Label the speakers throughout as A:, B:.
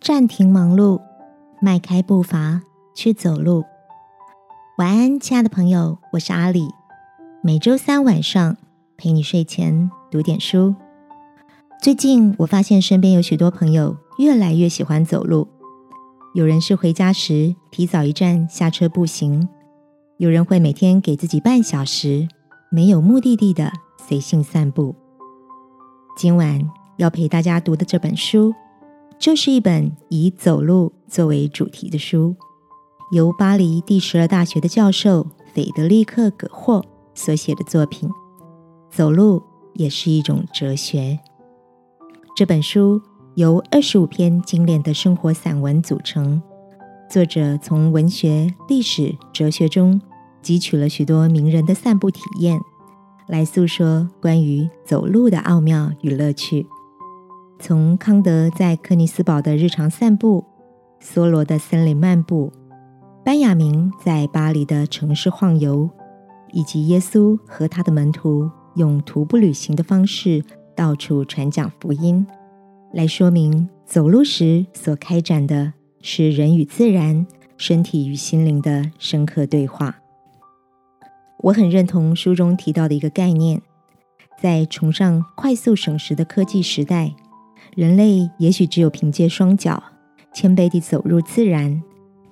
A: 暂停忙碌，迈开步伐去走路。晚安，亲爱的朋友，我是阿里。每周三晚上陪你睡前读点书。最近我发现身边有许多朋友越来越喜欢走路，有人是回家时提早一站下车步行，有人会每天给自己半小时没有目的地的随性散步。今晚要陪大家读的这本书。这是一本以走路作为主题的书，由巴黎第十二大学的教授斐德利克·葛霍所写的作品。走路也是一种哲学。这本书由二十五篇精炼的生活散文组成，作者从文学、历史、哲学中汲取了许多名人的散步体验，来诉说关于走路的奥妙与乐趣。从康德在克尼斯堡的日常散步，梭罗的森林漫步，班雅明在巴黎的城市晃游，以及耶稣和他的门徒用徒步旅行的方式到处传讲福音，来说明走路时所开展的是人与自然、身体与心灵的深刻对话。我很认同书中提到的一个概念，在崇尚快速省时的科技时代。人类也许只有凭借双脚，谦卑地走入自然，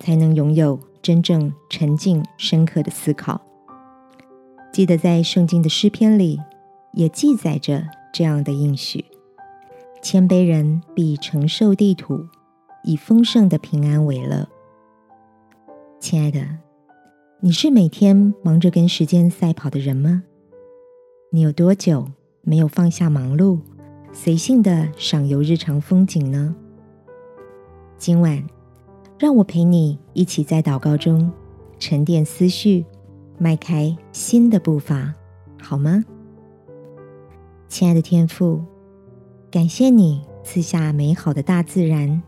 A: 才能拥有真正沉静深刻的思考。记得在圣经的诗篇里，也记载着这样的应许：谦卑人必承受地土，以丰盛的平安为乐。亲爱的，你是每天忙着跟时间赛跑的人吗？你有多久没有放下忙碌？随性的赏游日常风景呢？今晚，让我陪你一起在祷告中沉淀思绪，迈开新的步伐，好吗？亲爱的天父，感谢你赐下美好的大自然，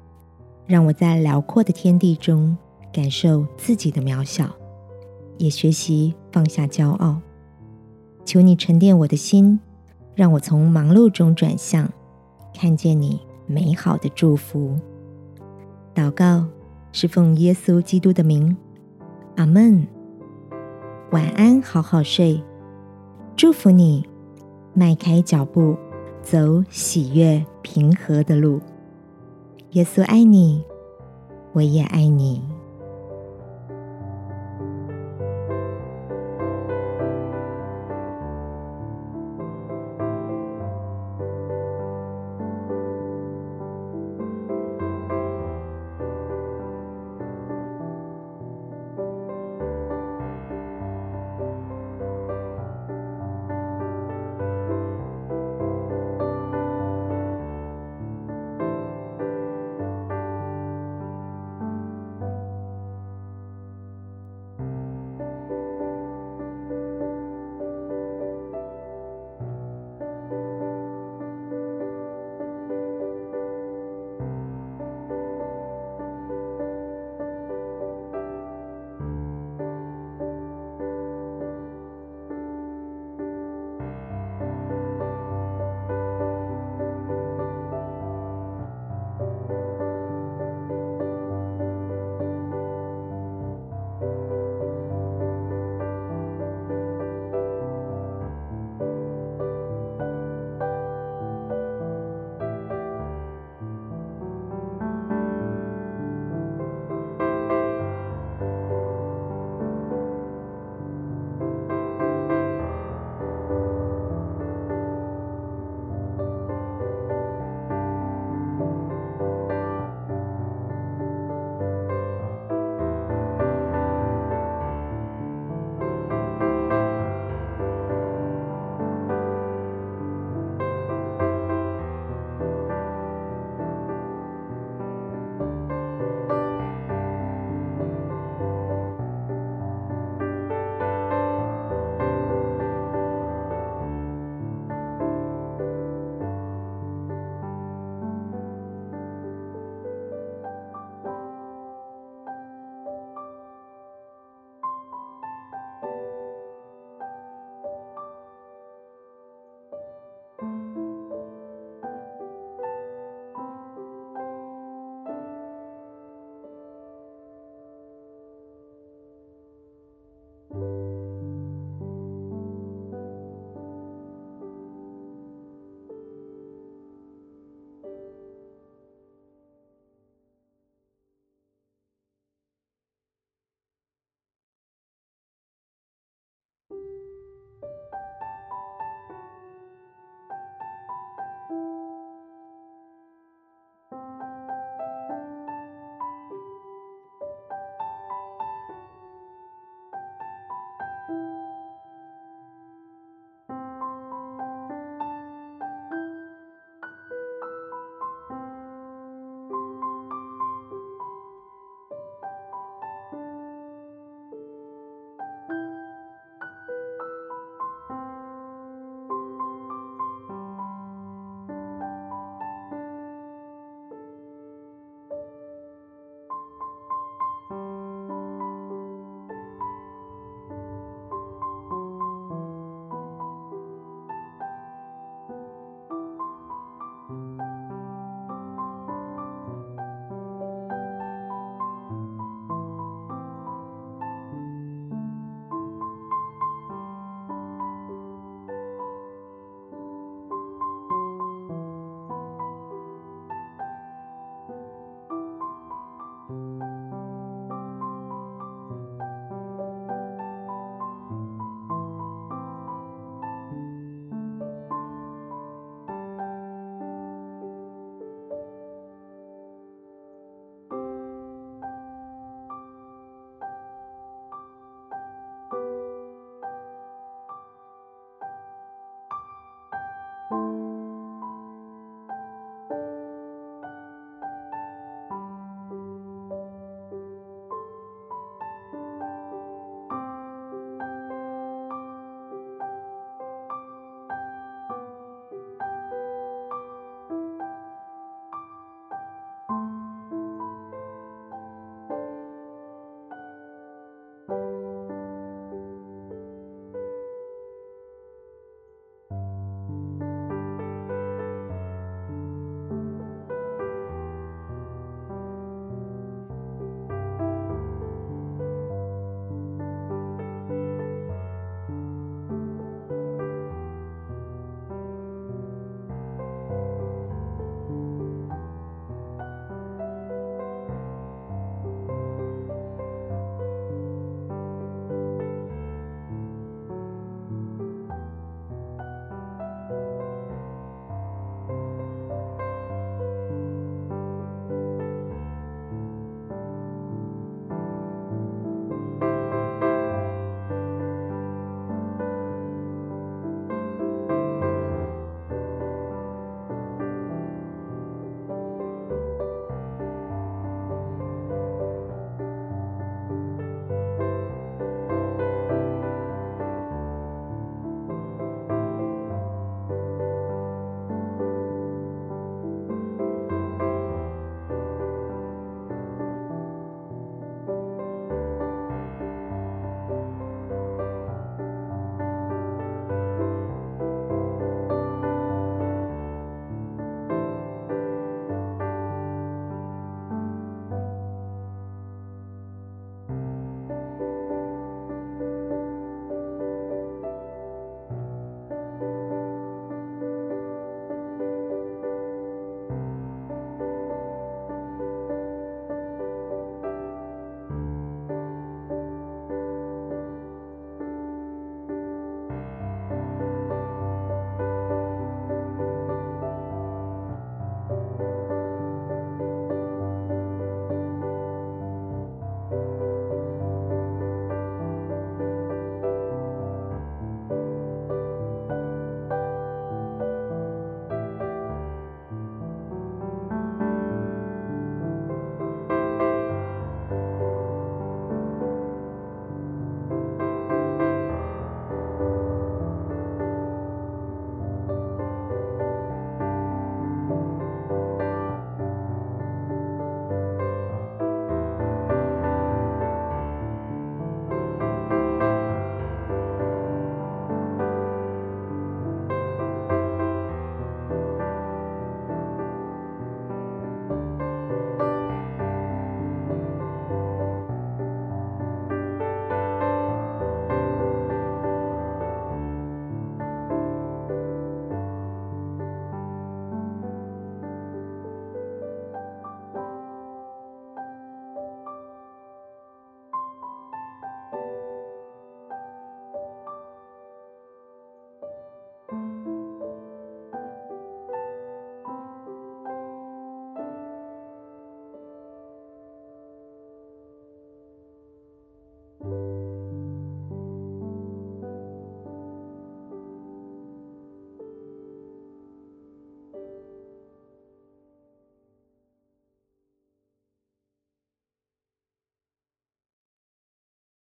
A: 让我在辽阔的天地中感受自己的渺小，也学习放下骄傲。求你沉淀我的心。让我从忙碌中转向，看见你美好的祝福。祷告是奉耶稣基督的名，阿门。晚安，好好睡。祝福你，迈开脚步，走喜悦平和的路。耶稣爱你，我也爱你。